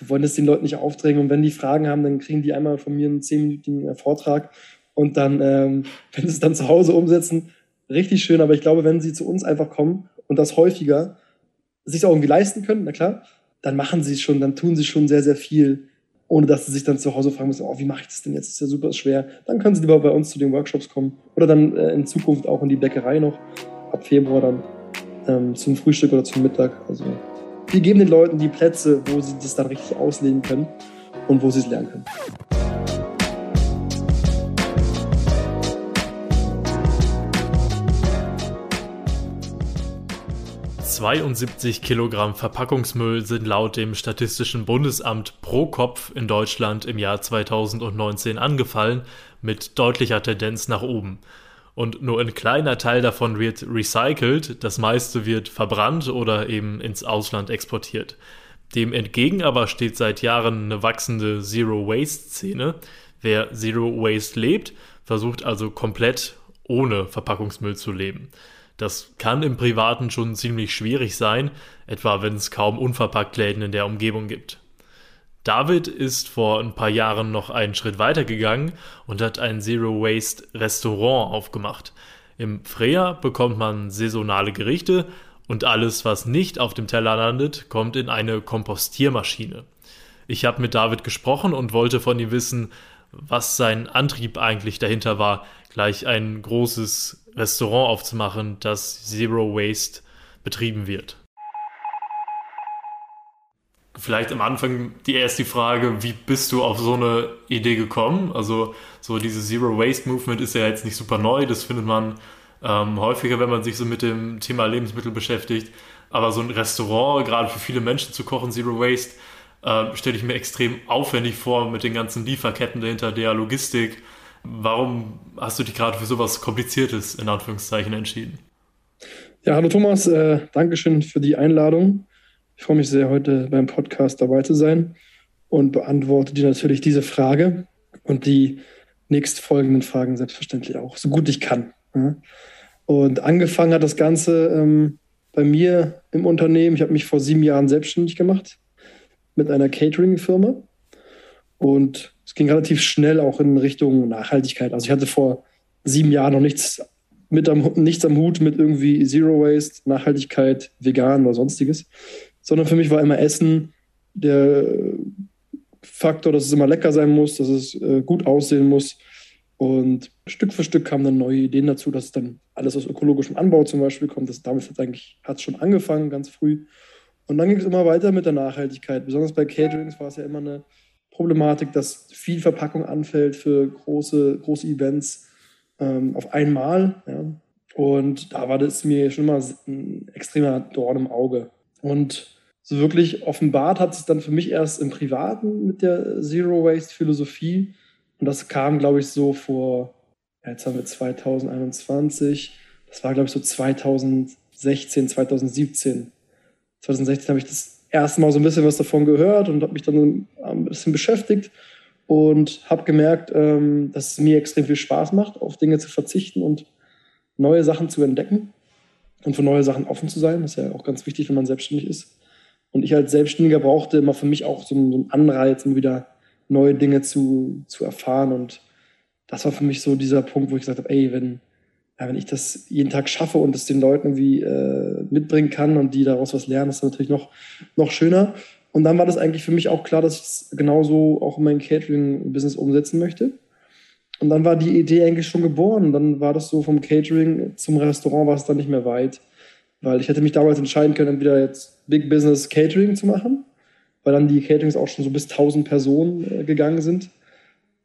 wir wollen das den Leuten nicht aufdrängen. Und wenn die Fragen haben, dann kriegen die einmal von mir einen zehnminütigen äh, Vortrag. Und dann, ähm, wenn sie es dann zu Hause umsetzen, richtig schön. Aber ich glaube, wenn sie zu uns einfach kommen und das häufiger sich auch irgendwie leisten können, na klar, dann machen sie es schon, dann tun sie schon sehr, sehr viel, ohne dass sie sich dann zu Hause fragen müssen, oh, wie mache ich das denn jetzt? Das ist ja super schwer. Dann können sie lieber bei uns zu den Workshops kommen oder dann äh, in Zukunft auch in die Bäckerei noch, ab Februar dann ähm, zum Frühstück oder zum Mittag. Also wir geben den Leuten die Plätze, wo sie das dann richtig auslegen können und wo sie es lernen können. 72 Kilogramm Verpackungsmüll sind laut dem Statistischen Bundesamt pro Kopf in Deutschland im Jahr 2019 angefallen, mit deutlicher Tendenz nach oben. Und nur ein kleiner Teil davon wird recycelt, das meiste wird verbrannt oder eben ins Ausland exportiert. Dem entgegen aber steht seit Jahren eine wachsende Zero-Waste-Szene. Wer Zero Waste lebt, versucht also komplett ohne Verpackungsmüll zu leben. Das kann im Privaten schon ziemlich schwierig sein, etwa wenn es kaum unverpackt Läden in der Umgebung gibt. David ist vor ein paar Jahren noch einen Schritt weiter gegangen und hat ein Zero Waste Restaurant aufgemacht. Im Freya bekommt man saisonale Gerichte und alles, was nicht auf dem Teller landet, kommt in eine Kompostiermaschine. Ich habe mit David gesprochen und wollte von ihm wissen, was sein Antrieb eigentlich dahinter war, gleich ein großes Restaurant aufzumachen, das Zero Waste betrieben wird. Vielleicht am Anfang die erste Frage, wie bist du auf so eine Idee gekommen? Also so diese Zero Waste Movement ist ja jetzt nicht super neu, das findet man ähm, häufiger, wenn man sich so mit dem Thema Lebensmittel beschäftigt. Aber so ein Restaurant, gerade für viele Menschen zu kochen, Zero Waste, äh, stelle ich mir extrem aufwendig vor mit den ganzen Lieferketten dahinter, der Logistik. Warum hast du dich gerade für sowas Kompliziertes in Anführungszeichen entschieden? Ja, hallo Thomas, äh, Dankeschön für die Einladung. Ich freue mich sehr, heute beim Podcast dabei zu sein und beantworte dir natürlich diese Frage und die nächstfolgenden Fragen selbstverständlich auch, so gut ich kann. Und angefangen hat das Ganze ähm, bei mir im Unternehmen. Ich habe mich vor sieben Jahren selbstständig gemacht mit einer Catering-Firma. Und es ging relativ schnell auch in Richtung Nachhaltigkeit. Also ich hatte vor sieben Jahren noch nichts, mit am, nichts am Hut mit irgendwie Zero Waste, Nachhaltigkeit, vegan oder sonstiges. Sondern für mich war immer Essen der Faktor, dass es immer lecker sein muss, dass es äh, gut aussehen muss. Und Stück für Stück kamen dann neue Ideen dazu, dass dann alles aus ökologischem Anbau zum Beispiel kommt. Das, damit hat eigentlich hat's schon angefangen, ganz früh. Und dann ging es immer weiter mit der Nachhaltigkeit. Besonders bei Caterings war es ja immer eine Problematik, dass viel Verpackung anfällt für große, große Events ähm, auf einmal. Ja. Und da war das mir schon mal ein extremer Dorn im Auge. Und so wirklich offenbart hat sich dann für mich erst im Privaten mit der Zero Waste Philosophie. Und das kam, glaube ich, so vor, jetzt haben wir 2021, das war, glaube ich, so 2016, 2017 2016 habe ich das erste Mal so ein bisschen was davon gehört und habe mich dann ein bisschen beschäftigt und habe gemerkt, ähm, dass es mir extrem viel Spaß macht, auf Dinge zu verzichten und neue Sachen zu entdecken und für neue Sachen offen zu sein. Das ist ja auch ganz wichtig, wenn man selbstständig ist. Und ich als Selbstständiger brauchte immer für mich auch so einen Anreiz, um wieder neue Dinge zu, zu erfahren. Und das war für mich so dieser Punkt, wo ich gesagt habe, ey, wenn, ja, wenn ich das jeden Tag schaffe und es den Leuten irgendwie äh, mitbringen kann und die daraus was lernen, ist das natürlich noch, noch schöner. Und dann war das eigentlich für mich auch klar, dass ich es genauso auch in mein Catering-Business umsetzen möchte. Und dann war die Idee eigentlich schon geboren. Dann war das so vom Catering zum Restaurant war es dann nicht mehr weit. Weil ich hätte mich damals entscheiden können, entweder jetzt Big Business Catering zu machen, weil dann die Caterings auch schon so bis 1000 Personen äh, gegangen sind.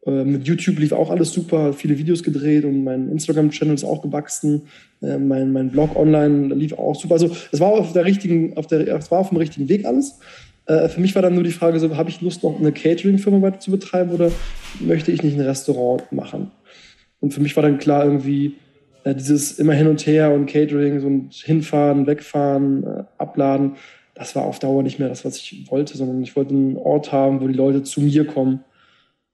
Äh, mit YouTube lief auch alles super, viele Videos gedreht und mein Instagram-Channel ist auch gewachsen. Äh, mein, mein Blog online lief auch super. Also es war auf der richtigen, auf der, es war auf dem richtigen Weg alles. Äh, für mich war dann nur die Frage so, habe ich Lust, noch eine Catering-Firma weiter zu betreiben oder möchte ich nicht ein Restaurant machen? Und für mich war dann klar irgendwie dieses immer hin und her und Catering, so ein hinfahren, wegfahren, abladen, das war auf Dauer nicht mehr das, was ich wollte, sondern ich wollte einen Ort haben, wo die Leute zu mir kommen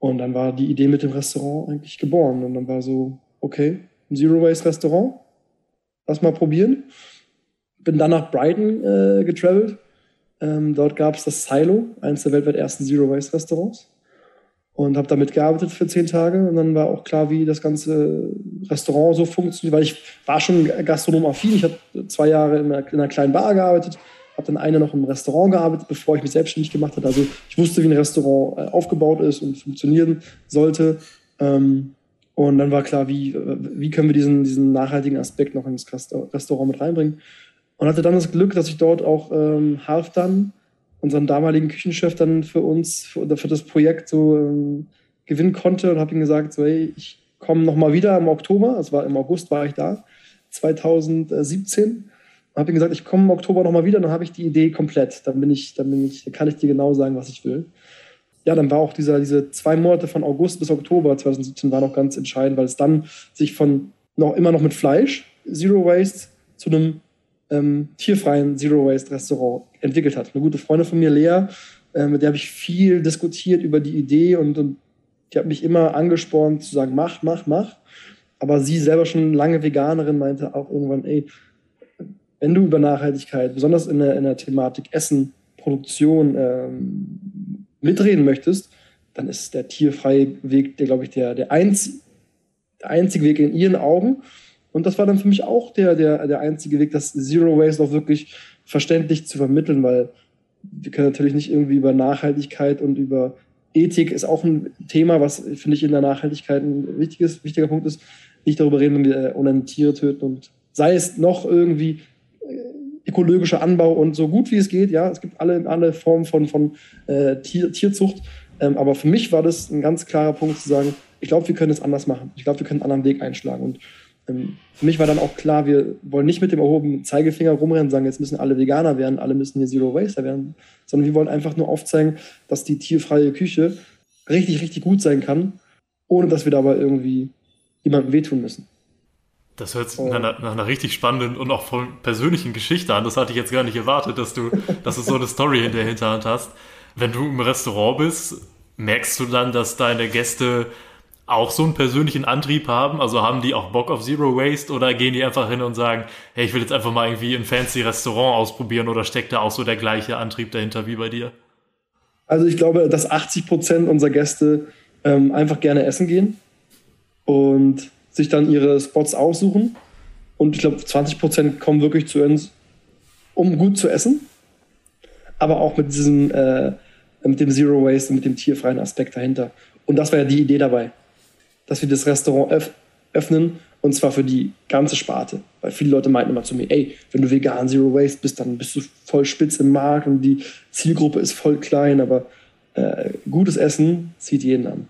und dann war die Idee mit dem Restaurant eigentlich geboren. Und dann war so, okay, ein Zero Waste Restaurant, lass mal probieren. Bin dann nach Brighton äh, getravelt, Ähm, dort gab es das Silo, eines der weltweit ersten Zero Waste Restaurants. Und habe damit gearbeitet für zehn Tage. Und dann war auch klar, wie das ganze Restaurant so funktioniert, weil ich war schon gastronomaffin. Ich habe zwei Jahre in einer, in einer kleinen Bar gearbeitet, habe dann eine noch im Restaurant gearbeitet, bevor ich mich selbstständig gemacht habe. Also ich wusste, wie ein Restaurant äh, aufgebaut ist und funktionieren sollte. Ähm, und dann war klar, wie, wie können wir diesen, diesen nachhaltigen Aspekt noch ins Restaurant mit reinbringen. Und hatte dann das Glück, dass ich dort auch ähm, Halfdan, unseren damaligen Küchenchef, dann für uns, für, für das Projekt so ähm, gewinnen konnte und habe ihm gesagt, so, hey, ich komme nochmal wieder im Oktober, es war im August war ich da, 2017. Habe ihm gesagt, ich komme im Oktober nochmal wieder, dann habe ich die Idee komplett. Dann bin ich, dann bin ich, kann ich dir genau sagen, was ich will ja, dann war auch dieser, diese zwei Monate von August bis Oktober 2017 war noch ganz entscheidend, weil es dann sich von noch immer noch mit Fleisch, Zero Waste, zu einem ähm, tierfreien Zero Waste Restaurant entwickelt hat. Eine gute Freundin von mir, Lea, äh, mit der habe ich viel diskutiert über die Idee und, und die hat mich immer angespornt zu sagen, mach, mach, mach. Aber sie selber schon lange Veganerin meinte auch irgendwann, ey, wenn du über Nachhaltigkeit, besonders in der, in der Thematik Essen, Produktion, ähm, mitreden möchtest, dann ist der tierfreie Weg, der, glaube ich, der, der, einz, der einzige Weg in ihren Augen. Und das war dann für mich auch der, der, der einzige Weg, das Zero Waste auch wirklich verständlich zu vermitteln, weil wir können natürlich nicht irgendwie über Nachhaltigkeit und über Ethik ist auch ein Thema, was, finde ich, in der Nachhaltigkeit ein wichtiges, wichtiger Punkt ist, nicht darüber reden, wenn wir unendlich Tiere töten und sei es noch irgendwie ökologischer Anbau und so gut wie es geht. Ja, es gibt alle, alle Formen von, von äh, Tier, Tierzucht. Ähm, aber für mich war das ein ganz klarer Punkt zu sagen, ich glaube, wir können es anders machen. Ich glaube, wir können einen anderen Weg einschlagen. Und für mich war dann auch klar, wir wollen nicht mit dem erhobenen Zeigefinger rumrennen und sagen, jetzt müssen alle Veganer werden, alle müssen hier Zero Waster werden, sondern wir wollen einfach nur aufzeigen, dass die tierfreie Küche richtig, richtig gut sein kann, ohne dass wir dabei irgendwie jemandem wehtun müssen. Das hört sich oh. nach, einer, nach, einer, richtig spannenden und auch voll persönlichen Geschichte an. Das hatte ich jetzt gar nicht erwartet, dass du, dass du so eine Story in der Hinterhand hast. Wenn du im Restaurant bist, merkst du dann, dass deine Gäste auch so einen persönlichen Antrieb haben? Also haben die auch Bock auf Zero Waste oder gehen die einfach hin und sagen, hey, ich will jetzt einfach mal irgendwie ein fancy Restaurant ausprobieren oder steckt da auch so der gleiche Antrieb dahinter wie bei dir? Also ich glaube, dass 80 Prozent unserer Gäste ähm, einfach gerne essen gehen und sich dann ihre Spots aussuchen. Und ich glaube, 20 Prozent kommen wirklich zu uns, um gut zu essen. Aber auch mit diesem, äh, mit dem Zero Waste und mit dem tierfreien Aspekt dahinter. Und das war ja die Idee dabei, dass wir das Restaurant öff öffnen und zwar für die ganze Sparte. Weil viele Leute meinten immer zu mir, ey, wenn du vegan Zero Waste bist, dann bist du voll spitz im Markt und die Zielgruppe ist voll klein, aber äh, gutes Essen zieht jeden an.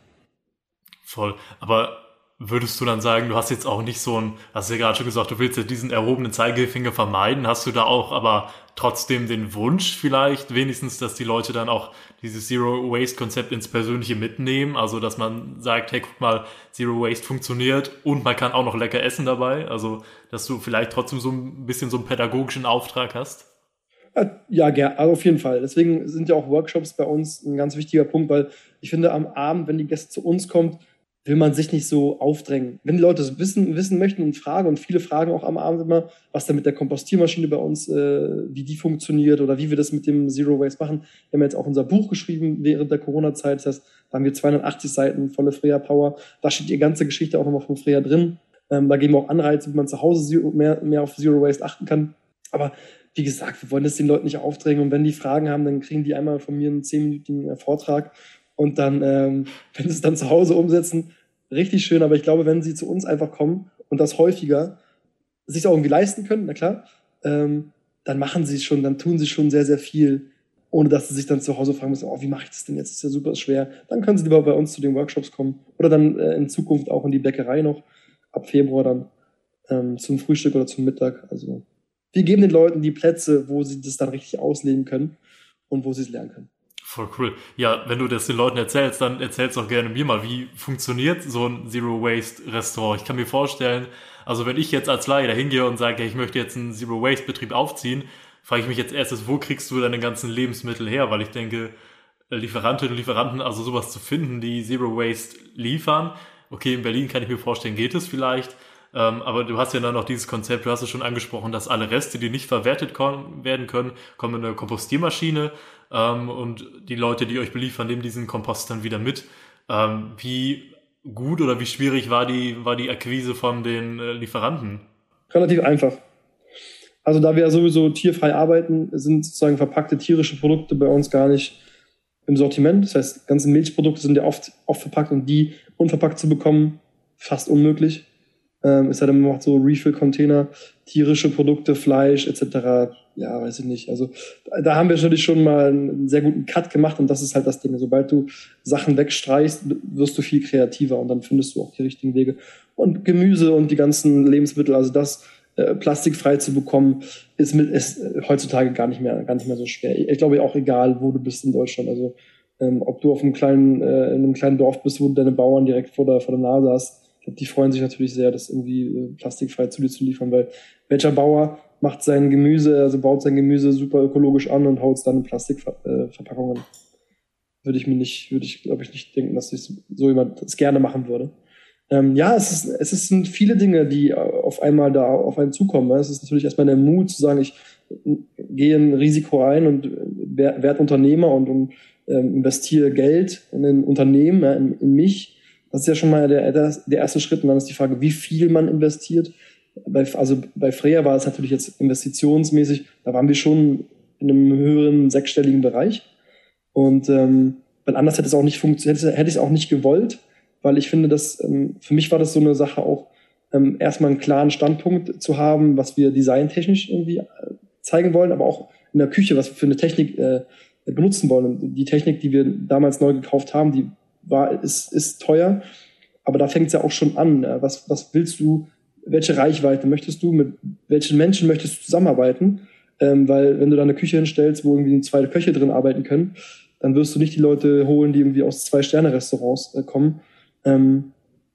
Voll. Aber Würdest du dann sagen, du hast jetzt auch nicht so ein, hast du ja gerade schon gesagt, du willst ja diesen erhobenen Zeigefinger vermeiden, hast du da auch aber trotzdem den Wunsch vielleicht wenigstens, dass die Leute dann auch dieses Zero Waste Konzept ins Persönliche mitnehmen, also dass man sagt, hey, guck mal, Zero Waste funktioniert und man kann auch noch lecker essen dabei, also dass du vielleicht trotzdem so ein bisschen so einen pädagogischen Auftrag hast? Ja, ja, also auf jeden Fall. Deswegen sind ja auch Workshops bei uns ein ganz wichtiger Punkt, weil ich finde, am Abend, wenn die Gäste zu uns kommen, will man sich nicht so aufdrängen. Wenn die Leute wissen, wissen möchten und fragen, und viele fragen auch am Abend immer, was da mit der Kompostiermaschine bei uns, äh, wie die funktioniert oder wie wir das mit dem Zero Waste machen. Wir haben jetzt auch unser Buch geschrieben während der Corona-Zeit. Das heißt, da haben wir 280 Seiten volle Freya Power. Da steht die ganze Geschichte auch nochmal von Freya drin. Ähm, da geben wir auch Anreize, wie man zu Hause mehr, mehr auf Zero Waste achten kann. Aber wie gesagt, wir wollen das den Leuten nicht aufdrängen. Und wenn die Fragen haben, dann kriegen die einmal von mir einen zehnminütigen äh, Vortrag und dann, ähm, wenn sie es dann zu Hause umsetzen, richtig schön. Aber ich glaube, wenn sie zu uns einfach kommen und das häufiger sich auch irgendwie leisten können, na klar, ähm, dann machen sie es schon, dann tun sie schon sehr, sehr viel, ohne dass sie sich dann zu Hause fragen müssen, oh, wie mache ich das denn jetzt? Das ist ja super schwer. Dann können sie lieber bei uns zu den Workshops kommen oder dann äh, in Zukunft auch in die Bäckerei noch, ab Februar dann ähm, zum Frühstück oder zum Mittag. Also wir geben den Leuten die Plätze, wo sie das dann richtig ausleben können und wo sie es lernen können. Voll cool. Ja, wenn du das den Leuten erzählst, dann erzählst auch gerne mir mal, wie funktioniert so ein Zero Waste Restaurant? Ich kann mir vorstellen, also wenn ich jetzt als Laie da hingehe und sage, ich möchte jetzt einen Zero Waste Betrieb aufziehen, frage ich mich jetzt erstes, wo kriegst du deine ganzen Lebensmittel her? Weil ich denke, Lieferantinnen und Lieferanten, also sowas zu finden, die Zero Waste liefern. Okay, in Berlin kann ich mir vorstellen, geht es vielleicht. Ähm, aber du hast ja dann noch dieses Konzept, du hast es schon angesprochen, dass alle Reste, die nicht verwertet werden können, kommen in eine Kompostiermaschine ähm, und die Leute, die euch beliefern, nehmen diesen Kompost dann wieder mit. Ähm, wie gut oder wie schwierig war die, war die Akquise von den äh, Lieferanten? Relativ einfach. Also da wir sowieso tierfrei arbeiten, sind sozusagen verpackte tierische Produkte bei uns gar nicht im Sortiment. Das heißt, ganze Milchprodukte sind ja oft, oft verpackt und die unverpackt zu bekommen, fast unmöglich. Ähm, es sei denn, man macht so Refill-Container, tierische Produkte, Fleisch etc. Ja, weiß ich nicht. Also da haben wir natürlich schon mal einen sehr guten Cut gemacht und das ist halt das Ding. Sobald du Sachen wegstreichst, wirst du viel kreativer und dann findest du auch die richtigen Wege. Und Gemüse und die ganzen Lebensmittel, also das äh, plastikfrei zu bekommen, ist, mit, ist heutzutage gar nicht mehr, gar nicht mehr so schwer. Ich glaube auch egal, wo du bist in Deutschland. Also ähm, ob du auf einem kleinen, äh, in einem kleinen Dorf bist, wo du deine Bauern direkt vor der, vor der Nase hast, die freuen sich natürlich sehr, das irgendwie äh, plastikfrei zu dir zu liefern, weil welcher Bauer macht sein Gemüse, also baut sein Gemüse super ökologisch an und haut es dann in Plastikverpackungen. Äh, würde ich mir nicht, würde ich, glaube ich, nicht denken, dass ich so jemand das gerne machen würde. Ähm, ja, es, ist, es ist, sind viele Dinge, die auf einmal da auf einen zukommen. Ne? Es ist natürlich erstmal der Mut zu sagen, ich gehe ein Risiko ein und werde Unternehmer und, und ähm, investiere Geld in ein Unternehmen, in, in, mich. Das ist ja schon mal der, der, erste Schritt. Und dann ist die Frage, wie viel man investiert. Bei, also bei Freya war es natürlich jetzt investitionsmäßig, da waren wir schon in einem höheren sechsstelligen Bereich. Und ähm, weil anders hätte es auch nicht funktioniert, hätte, hätte ich es auch nicht gewollt weil ich finde, dass ähm, für mich war das so eine Sache auch, ähm, erstmal einen klaren Standpunkt zu haben, was wir designtechnisch irgendwie äh, zeigen wollen, aber auch in der Küche, was wir für eine Technik äh, benutzen wollen. Und die Technik, die wir damals neu gekauft haben, die war, ist, ist teuer, aber da fängt es ja auch schon an. Äh, was, was willst du, welche Reichweite möchtest du, mit welchen Menschen möchtest du zusammenarbeiten? Ähm, weil wenn du da eine Küche hinstellst, wo irgendwie zwei Köche drin arbeiten können, dann wirst du nicht die Leute holen, die irgendwie aus Zwei-Sterne-Restaurants äh, kommen, ähm,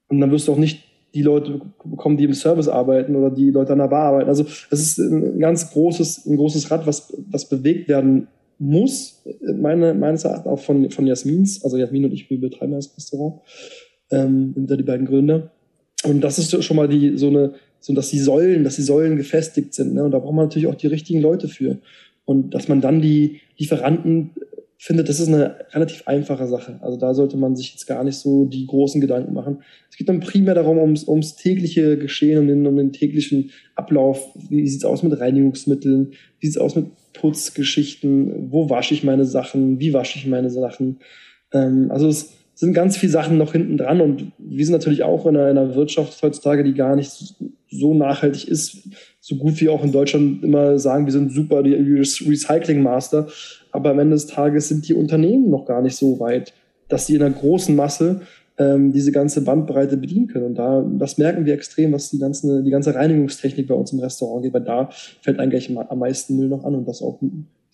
und dann wirst du auch nicht die Leute bekommen, die im Service arbeiten oder die Leute an der Bar arbeiten. Also es ist ein ganz großes, ein großes Rad, was, was bewegt werden muss, meine, meines Erachtens auch von, von Jasmins. Also Jasmin und ich, wir betreiben das Restaurant, ähm, sind da die beiden Gründer. Und das ist schon mal die, so eine, so dass die Säulen, dass die Säulen gefestigt sind. Ne? Und da braucht man natürlich auch die richtigen Leute für. Und dass man dann die Lieferanten finde, das ist eine relativ einfache Sache. Also da sollte man sich jetzt gar nicht so die großen Gedanken machen. Es geht dann primär darum, ums, ums tägliche Geschehen, um den, um den täglichen Ablauf. Wie sieht's aus mit Reinigungsmitteln? Wie sieht's aus mit Putzgeschichten? Wo wasche ich meine Sachen? Wie wasche ich meine Sachen? Ähm, also es sind ganz viele Sachen noch hinten dran und wir sind natürlich auch in einer, in einer Wirtschaft heutzutage, die gar nicht so nachhaltig ist, so gut wie auch in Deutschland immer sagen, wir sind super die Recycling Master. Aber am Ende des Tages sind die Unternehmen noch gar nicht so weit, dass sie in einer großen Masse ähm, diese ganze Bandbreite bedienen können. Und da, das merken wir extrem, was die, ganzen, die ganze Reinigungstechnik bei uns im Restaurant geht, weil da fällt eigentlich am meisten Müll noch an und das auch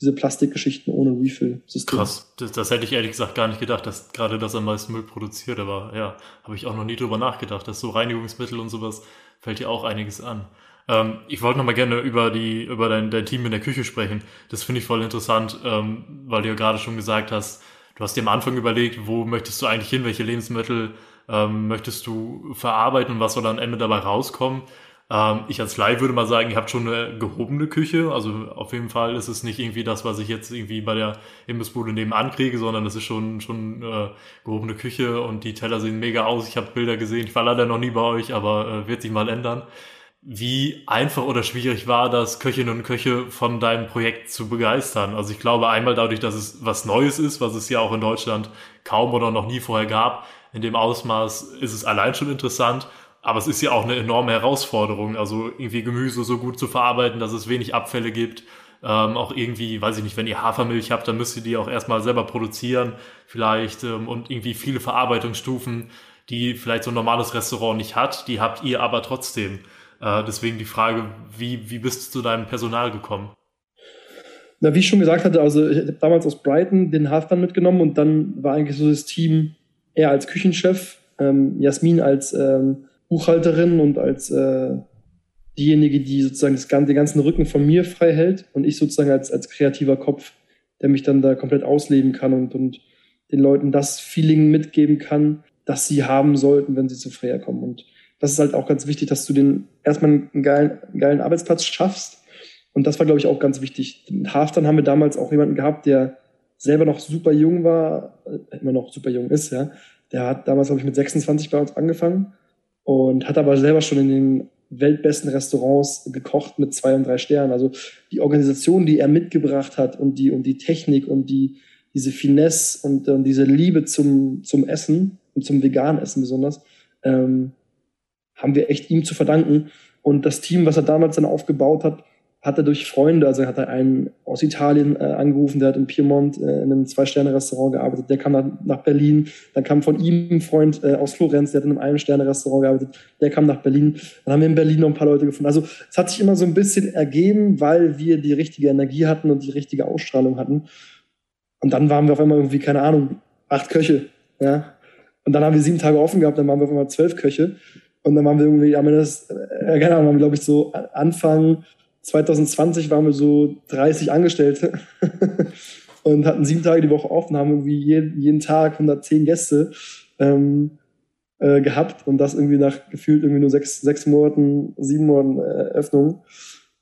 diese Plastikgeschichten ohne Refill-System. Krass, das, das, hätte ich ehrlich gesagt gar nicht gedacht, dass gerade das am meisten Müll produziert, aber ja, habe ich auch noch nie drüber nachgedacht, dass so Reinigungsmittel und sowas fällt ja auch einiges an. Ähm, ich wollte noch mal gerne über die über dein, dein Team in der Küche sprechen. Das finde ich voll interessant, ähm, weil du ja gerade schon gesagt hast, du hast dir am Anfang überlegt, wo möchtest du eigentlich hin, welche Lebensmittel ähm, möchtest du verarbeiten und was soll am Ende dabei rauskommen. Ähm, ich als Leih würde mal sagen, ihr habt schon eine gehobene Küche. Also auf jeden Fall ist es nicht irgendwie das, was ich jetzt irgendwie bei der Imbissbude nebenan kriege, sondern es ist schon schon äh, gehobene Küche und die Teller sehen mega aus. Ich habe Bilder gesehen. Ich war leider noch nie bei euch, aber äh, wird sich mal ändern wie einfach oder schwierig war das, Köchinnen und Köche von deinem Projekt zu begeistern? Also ich glaube einmal dadurch, dass es was Neues ist, was es ja auch in Deutschland kaum oder noch nie vorher gab. In dem Ausmaß ist es allein schon interessant, aber es ist ja auch eine enorme Herausforderung, also irgendwie Gemüse so gut zu verarbeiten, dass es wenig Abfälle gibt. Ähm, auch irgendwie, weiß ich nicht, wenn ihr Hafermilch habt, dann müsst ihr die auch erstmal selber produzieren, vielleicht, ähm, und irgendwie viele Verarbeitungsstufen, die vielleicht so ein normales Restaurant nicht hat, die habt ihr aber trotzdem. Äh, deswegen die Frage, wie, wie bist du zu deinem Personal gekommen? Na, wie ich schon gesagt hatte, also ich habe damals aus Brighton den Halfband mitgenommen und dann war eigentlich so das Team er als Küchenchef, ähm, Jasmin als ähm, Buchhalterin und als äh, diejenige, die sozusagen das, den ganzen Rücken von mir frei hält und ich sozusagen als, als kreativer Kopf, der mich dann da komplett ausleben kann und, und den Leuten das Feeling mitgeben kann, das sie haben sollten, wenn sie zu Freya kommen. Und das ist halt auch ganz wichtig, dass du den erstmal einen geilen, geilen Arbeitsplatz schaffst. Und das war, glaube ich, auch ganz wichtig. Mit Halftime haben wir damals auch jemanden gehabt, der selber noch super jung war, äh, immer noch super jung ist, ja. Der hat damals, glaube ich, mit 26 bei uns angefangen und hat aber selber schon in den weltbesten Restaurants gekocht mit zwei und drei Sternen. Also die Organisation, die er mitgebracht hat und die, und die Technik und die, diese Finesse und, und diese Liebe zum, zum Essen und zum veganen Essen besonders, ähm, haben wir echt ihm zu verdanken. Und das Team, was er damals dann aufgebaut hat, hat er durch Freunde, also hat er einen aus Italien äh, angerufen, der hat in Piemont äh, in einem Zwei-Sterne-Restaurant gearbeitet, der kam nach, nach, Berlin, dann kam von ihm ein Freund äh, aus Florenz, der hat in einem Ein-Sterne-Restaurant gearbeitet, der kam nach Berlin, dann haben wir in Berlin noch ein paar Leute gefunden. Also es hat sich immer so ein bisschen ergeben, weil wir die richtige Energie hatten und die richtige Ausstrahlung hatten. Und dann waren wir auf einmal irgendwie, keine Ahnung, acht Köche, ja. Und dann haben wir sieben Tage offen gehabt, dann waren wir auf einmal zwölf Köche. Und dann waren wir irgendwie, am Ende das, äh, keine Ahnung, glaube ich, so Anfang 2020 waren wir so 30 Angestellte und hatten sieben Tage die Woche offen, haben irgendwie jeden, jeden Tag 110 Gäste ähm, äh, gehabt und das irgendwie nach gefühlt irgendwie nur sechs, sechs Monaten, sieben Monaten äh, Öffnung.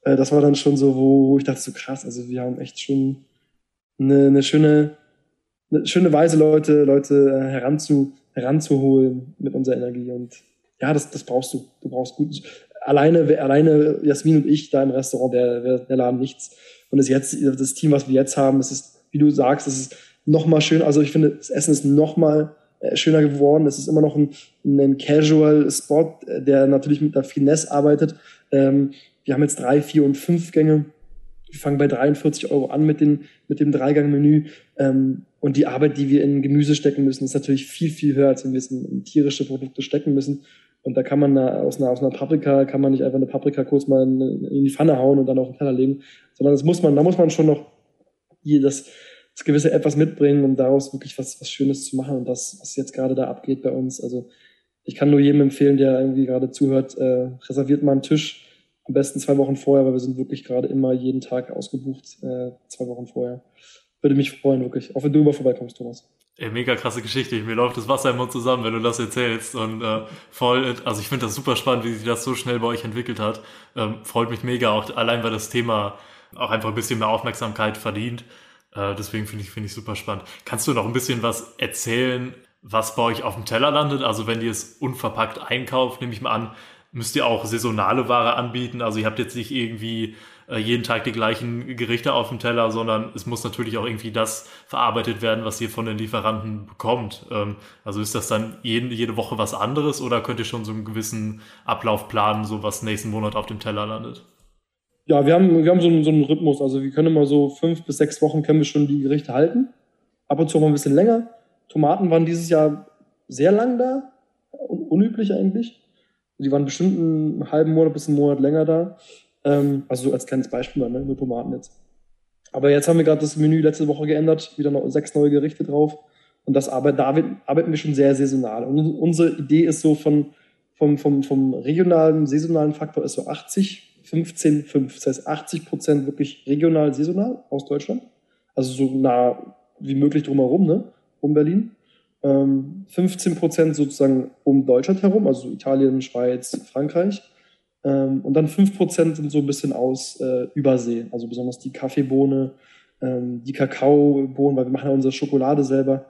Äh, das war dann schon so, wo, wo ich dachte, so krass, also wir haben echt schon eine, eine schöne, eine schöne Weise, Leute, Leute äh, heranzu, heranzuholen mit unserer Energie und ja, das, das brauchst du. Du brauchst gut alleine, alleine Jasmin und ich da im Restaurant, der, der, der Laden nichts. Und das jetzt, das Team, was wir jetzt haben, es ist, wie du sagst, es ist noch mal schön. Also ich finde, das Essen ist noch mal äh, schöner geworden. Es ist immer noch ein, ein Casual-Spot, äh, der natürlich mit der Finesse arbeitet. Ähm, wir haben jetzt drei, vier und fünf Gänge. Wir fangen bei 43 Euro an mit, den, mit dem Dreigang-Menü. Ähm, und die Arbeit, die wir in Gemüse stecken müssen, ist natürlich viel, viel höher, als wenn wir es in, in tierische Produkte stecken müssen. Und da kann man aus einer, aus einer Paprika, kann man nicht einfach eine Paprika kurz mal in, in die Pfanne hauen und dann auf den Teller legen, sondern das muss man, da muss man schon noch das, das gewisse etwas mitbringen, um daraus wirklich was, was Schönes zu machen. Und das, was jetzt gerade da abgeht bei uns, also ich kann nur jedem empfehlen, der irgendwie gerade zuhört, äh, reserviert mal einen Tisch, am besten zwei Wochen vorher, weil wir sind wirklich gerade immer jeden Tag ausgebucht, äh, zwei Wochen vorher. Würde mich freuen, wirklich. Auch wenn du über vorbeikommst, Thomas. Ey, mega krasse Geschichte. Mir läuft das Wasser im Mund zusammen, wenn du das erzählst. Und äh, voll, also ich finde das super spannend, wie sich das so schnell bei euch entwickelt hat. Ähm, freut mich mega, auch allein weil das Thema auch einfach ein bisschen mehr Aufmerksamkeit verdient. Äh, deswegen finde ich, finde ich super spannend. Kannst du noch ein bisschen was erzählen, was bei euch auf dem Teller landet? Also wenn ihr es unverpackt einkauft, nehme ich mal an, müsst ihr auch saisonale Ware anbieten. Also ihr habt jetzt nicht irgendwie jeden Tag die gleichen Gerichte auf dem Teller, sondern es muss natürlich auch irgendwie das verarbeitet werden, was ihr von den Lieferanten bekommt. Ähm, also ist das dann jeden, jede Woche was anderes oder könnt ihr schon so einen gewissen Ablauf planen, so was nächsten Monat auf dem Teller landet? Ja, wir haben, wir haben so, einen, so einen Rhythmus. Also wir können immer so fünf bis sechs Wochen können wir schon die Gerichte halten. Ab und zu mal ein bisschen länger. Tomaten waren dieses Jahr sehr lang da. unüblich eigentlich. Die waren bestimmt einen halben Monat bis einen Monat länger da. Ähm, also so als kleines Beispiel, ne? nur Tomaten jetzt. Aber jetzt haben wir gerade das Menü letzte Woche geändert, wieder noch sechs neue Gerichte drauf. Und das arbeit, da arbeiten wir schon sehr saisonal. Und unsere Idee ist so von, vom, vom, vom regionalen, saisonalen Faktor ist so 80, 15, 5. Das heißt 80 Prozent wirklich regional, saisonal aus Deutschland. Also so nah wie möglich drumherum, ne? Um Berlin. Ähm, 15 Prozent sozusagen um Deutschland herum, also Italien, Schweiz, Frankreich. Ähm, und dann 5% sind so ein bisschen aus äh, Übersee, also besonders die Kaffeebohne, ähm, die Kakaobohnen, weil wir machen ja unsere Schokolade selber,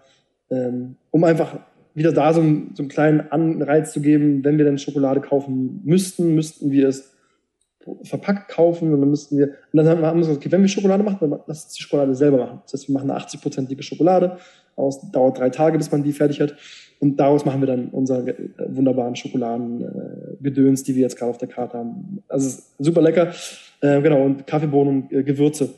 ähm, um einfach wieder da so, ein, so einen kleinen Anreiz zu geben, wenn wir dann Schokolade kaufen müssten, müssten wir es verpackt kaufen und dann müssten wir, und dann haben wir gesagt, okay, wenn wir Schokolade machen, dann lass uns die Schokolade selber machen. Das heißt, wir machen eine 80-prozentige Schokolade, aus, dauert drei Tage, bis man die fertig hat. Und daraus machen wir dann unsere äh, wunderbaren Schokoladengedöns, die wir jetzt gerade auf der Karte haben. Also super lecker. Äh, genau, und Kaffeebohnen und äh, Gewürze.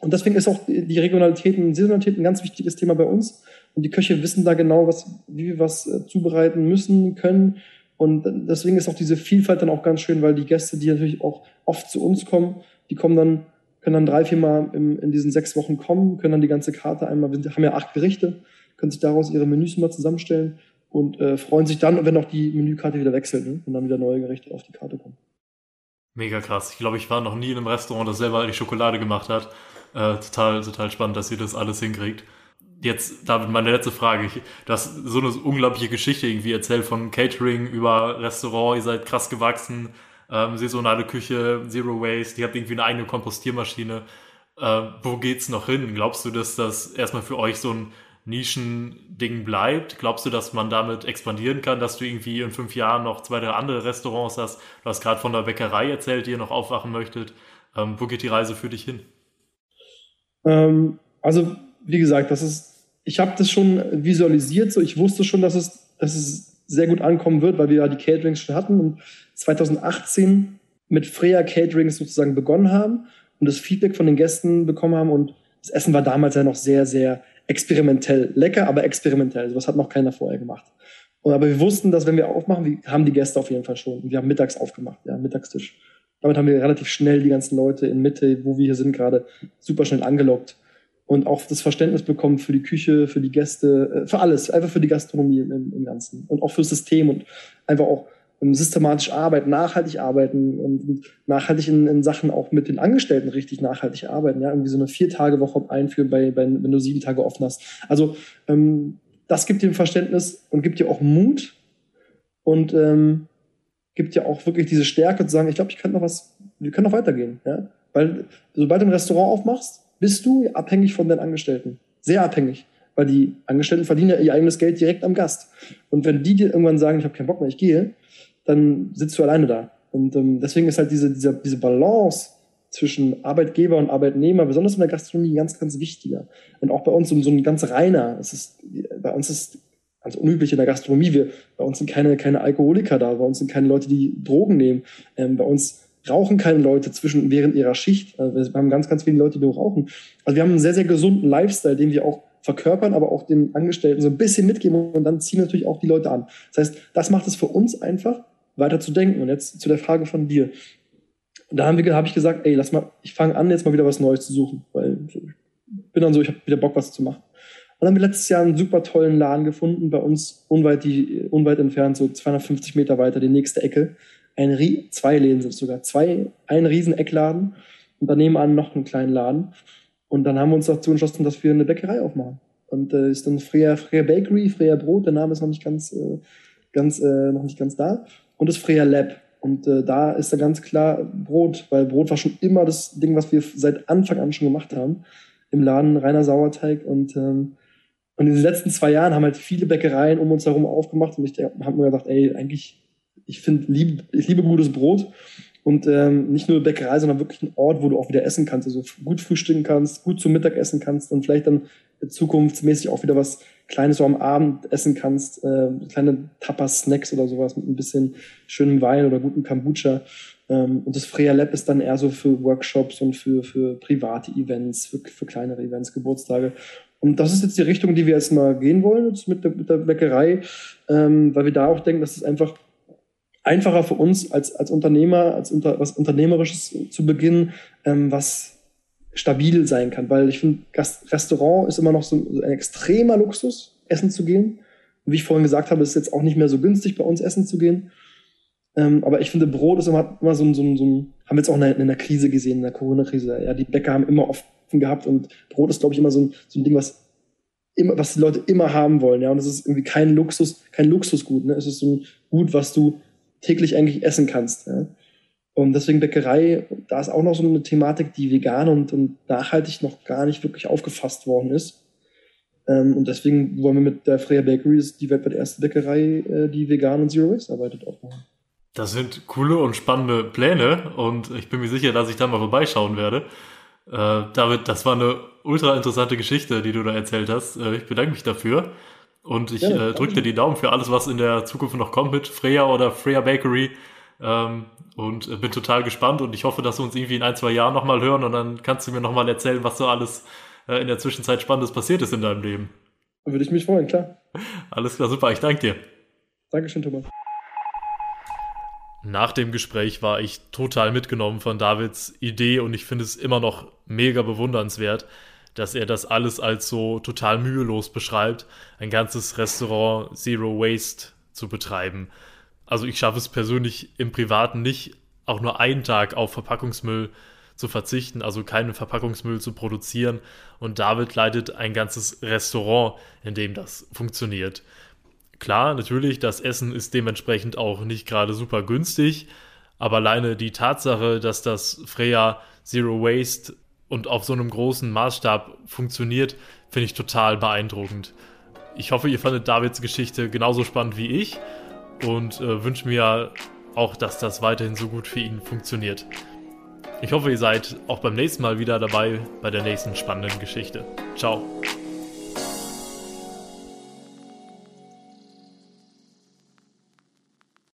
Und deswegen ist auch die Regionalität und Saisonalität ein ganz wichtiges Thema bei uns. Und die Köche wissen da genau, was, wie wir was zubereiten müssen, können. Und deswegen ist auch diese Vielfalt dann auch ganz schön, weil die Gäste, die natürlich auch oft zu uns kommen, die kommen dann, können dann drei, vier Mal in, in diesen sechs Wochen kommen, können dann die ganze Karte einmal, wir haben ja acht Gerichte, können sich daraus ihre Menüs mal zusammenstellen und äh, freuen sich dann, wenn auch die Menükarte wieder wechselt ne? und dann wieder neue Gerichte auf die Karte kommen. Mega krass. Ich glaube, ich war noch nie in einem Restaurant, das selber die Schokolade gemacht hat. Äh, total, total spannend, dass ihr das alles hinkriegt. jetzt, David, meine letzte Frage. Ich, du hast so eine unglaubliche Geschichte irgendwie erzählt von Catering über Restaurant, ihr seid krass gewachsen, ähm, saisonale Küche, Zero Waste, ihr habt irgendwie eine eigene Kompostiermaschine. Äh, wo geht's noch hin? Glaubst du, dass das erstmal für euch so ein Nischending bleibt? Glaubst du, dass man damit expandieren kann, dass du irgendwie in fünf Jahren noch zwei, drei andere Restaurants hast? Du hast gerade von der Bäckerei erzählt, die ihr noch aufwachen möchtet. Ähm, wo geht die Reise für dich hin? Ähm, also, wie gesagt, das ist, ich habe das schon visualisiert, so ich wusste schon, dass es, dass es sehr gut ankommen wird, weil wir ja die Caterings schon hatten und 2018 mit Freya Caterings sozusagen begonnen haben und das Feedback von den Gästen bekommen haben und das Essen war damals ja noch sehr, sehr experimentell. Lecker, aber experimentell. Sowas hat noch keiner vorher gemacht. Und, aber wir wussten, dass wenn wir aufmachen, wir haben die Gäste auf jeden Fall schon. Und wir haben mittags aufgemacht, ja, Mittagstisch. Damit haben wir relativ schnell die ganzen Leute in Mitte, wo wir hier sind, gerade super schnell angelockt. Und auch das Verständnis bekommen für die Küche, für die Gäste, äh, für alles, einfach für die Gastronomie im, im Ganzen. Und auch fürs System und einfach auch systematisch arbeiten, nachhaltig arbeiten und nachhaltig in, in, Sachen auch mit den Angestellten richtig nachhaltig arbeiten. Ja, irgendwie so eine Vier-Tage-Woche einführen, bei, bei, wenn du sieben Tage offen hast. Also ähm, das gibt dir ein Verständnis und gibt dir auch Mut und ähm, gibt dir auch wirklich diese Stärke zu sagen, ich glaube, ich kann noch was, wir können noch weitergehen. Ja? Weil sobald du ein Restaurant aufmachst, bist du abhängig von deinen Angestellten. Sehr abhängig. Weil die Angestellten verdienen ja ihr eigenes Geld direkt am Gast. Und wenn die dir irgendwann sagen, ich habe keinen Bock mehr, ich gehe, dann sitzt du alleine da. Und ähm, deswegen ist halt diese, diese, diese Balance zwischen Arbeitgeber und Arbeitnehmer, besonders in der Gastronomie, ganz, ganz wichtiger. Und auch bei uns so, so ein ganz reiner. Es ist, bei uns ist ganz unüblich in der Gastronomie. Wir, bei uns sind keine, keine Alkoholiker da, bei uns sind keine Leute, die Drogen nehmen. Ähm, bei uns rauchen keine Leute zwischen während ihrer Schicht. Also wir haben ganz, ganz viele Leute, die rauchen. Also wir haben einen sehr, sehr gesunden Lifestyle, den wir auch verkörpern, aber auch den Angestellten so ein bisschen mitgeben und dann ziehen natürlich auch die Leute an. Das heißt, das macht es für uns einfach, weiter zu denken. Und jetzt zu der Frage von dir. Da haben wir, habe ich gesagt, ey, lass mal, ich fange an, jetzt mal wieder was Neues zu suchen, weil ich bin dann so, ich habe wieder Bock, was zu machen. Und dann haben wir letztes Jahr einen super tollen Laden gefunden, bei uns unweit, die, unweit entfernt, so 250 Meter weiter, die nächste Ecke. Ein, zwei Läden sind sogar, zwei, ein riesen Eckladen und daneben an noch einen kleinen Laden. Und dann haben wir uns dazu entschlossen, dass wir eine Bäckerei aufmachen. Und äh, ist dann Freya, Freya Bakery, Freya Brot, der Name ist noch nicht ganz, äh, ganz, äh, noch nicht ganz da und das Freya Lab. Und äh, da ist da ganz klar Brot, weil Brot war schon immer das Ding, was wir seit Anfang an schon gemacht haben. Im Laden reiner Sauerteig. Und, ähm, und in den letzten zwei Jahren haben halt viele Bäckereien um uns herum aufgemacht. Und ich habe mir gedacht, ey, eigentlich, ich finde, lieb, ich liebe gutes Brot. Und ähm, nicht nur Bäckerei, sondern wirklich ein Ort, wo du auch wieder essen kannst. Also gut frühstücken kannst, gut zum Mittag essen kannst und vielleicht dann zukunftsmäßig auch wieder was Kleines so am Abend essen kannst, äh, kleine Tapas-Snacks oder sowas mit ein bisschen schönem Wein oder gutem Kombucha. Ähm, und das Freya Lab ist dann eher so für Workshops und für, für private Events, für, für kleinere Events, Geburtstage. Und das ist jetzt die Richtung, die wir jetzt mal gehen wollen mit, der, mit der Bäckerei, ähm, weil wir da auch denken, dass es einfach einfacher für uns als, als Unternehmer, als unter, was Unternehmerisches zu beginnen, ähm, was stabil sein kann. Weil ich finde, Restaurant ist immer noch so ein extremer Luxus, essen zu gehen. Und wie ich vorhin gesagt habe, ist jetzt auch nicht mehr so günstig, bei uns essen zu gehen. Ähm, aber ich finde, Brot ist immer, immer so, ein, so, ein, so ein, haben wir jetzt auch in einer, in einer Krise gesehen, in der Corona-Krise. Ja, die Bäcker haben immer offen gehabt und Brot ist, glaube ich, immer so ein, so ein Ding, was immer, was die Leute immer haben wollen. Ja, und es ist irgendwie kein Luxus, kein Luxusgut. Ne? Es ist so ein Gut, was du täglich eigentlich essen kannst. Ja? Und deswegen Bäckerei, da ist auch noch so eine Thematik, die vegan und, und nachhaltig noch gar nicht wirklich aufgefasst worden ist. Ähm, und deswegen wollen wir mit der Freya Bakery, die weltweit erste Bäckerei, äh, die vegan und Zero Waste arbeitet, aufbauen. Das sind coole und spannende Pläne und ich bin mir sicher, dass ich da mal vorbeischauen werde. Äh, David, das war eine ultra interessante Geschichte, die du da erzählt hast. Äh, ich bedanke mich dafür und ich ja, äh, drücke dir die Daumen für alles, was in der Zukunft noch kommt mit Freya oder Freya Bakery. Ähm, und äh, bin total gespannt und ich hoffe, dass wir uns irgendwie in ein, zwei Jahren nochmal hören und dann kannst du mir nochmal erzählen, was so alles äh, in der Zwischenzeit Spannendes passiert ist in deinem Leben. Würde ich mich freuen, klar. Alles klar, super, ich danke dir. Dankeschön, Thomas. Nach dem Gespräch war ich total mitgenommen von Davids Idee und ich finde es immer noch mega bewundernswert, dass er das alles als so total mühelos beschreibt, ein ganzes Restaurant Zero Waste zu betreiben. Also ich schaffe es persönlich im Privaten nicht, auch nur einen Tag auf Verpackungsmüll zu verzichten, also keinen Verpackungsmüll zu produzieren. Und David leitet ein ganzes Restaurant, in dem das funktioniert. Klar, natürlich, das Essen ist dementsprechend auch nicht gerade super günstig, aber alleine die Tatsache, dass das Freya Zero Waste und auf so einem großen Maßstab funktioniert, finde ich total beeindruckend. Ich hoffe, ihr fandet Davids Geschichte genauso spannend wie ich und äh, wünsche mir auch, dass das weiterhin so gut für ihn funktioniert. Ich hoffe, ihr seid auch beim nächsten Mal wieder dabei bei der nächsten spannenden Geschichte. Ciao.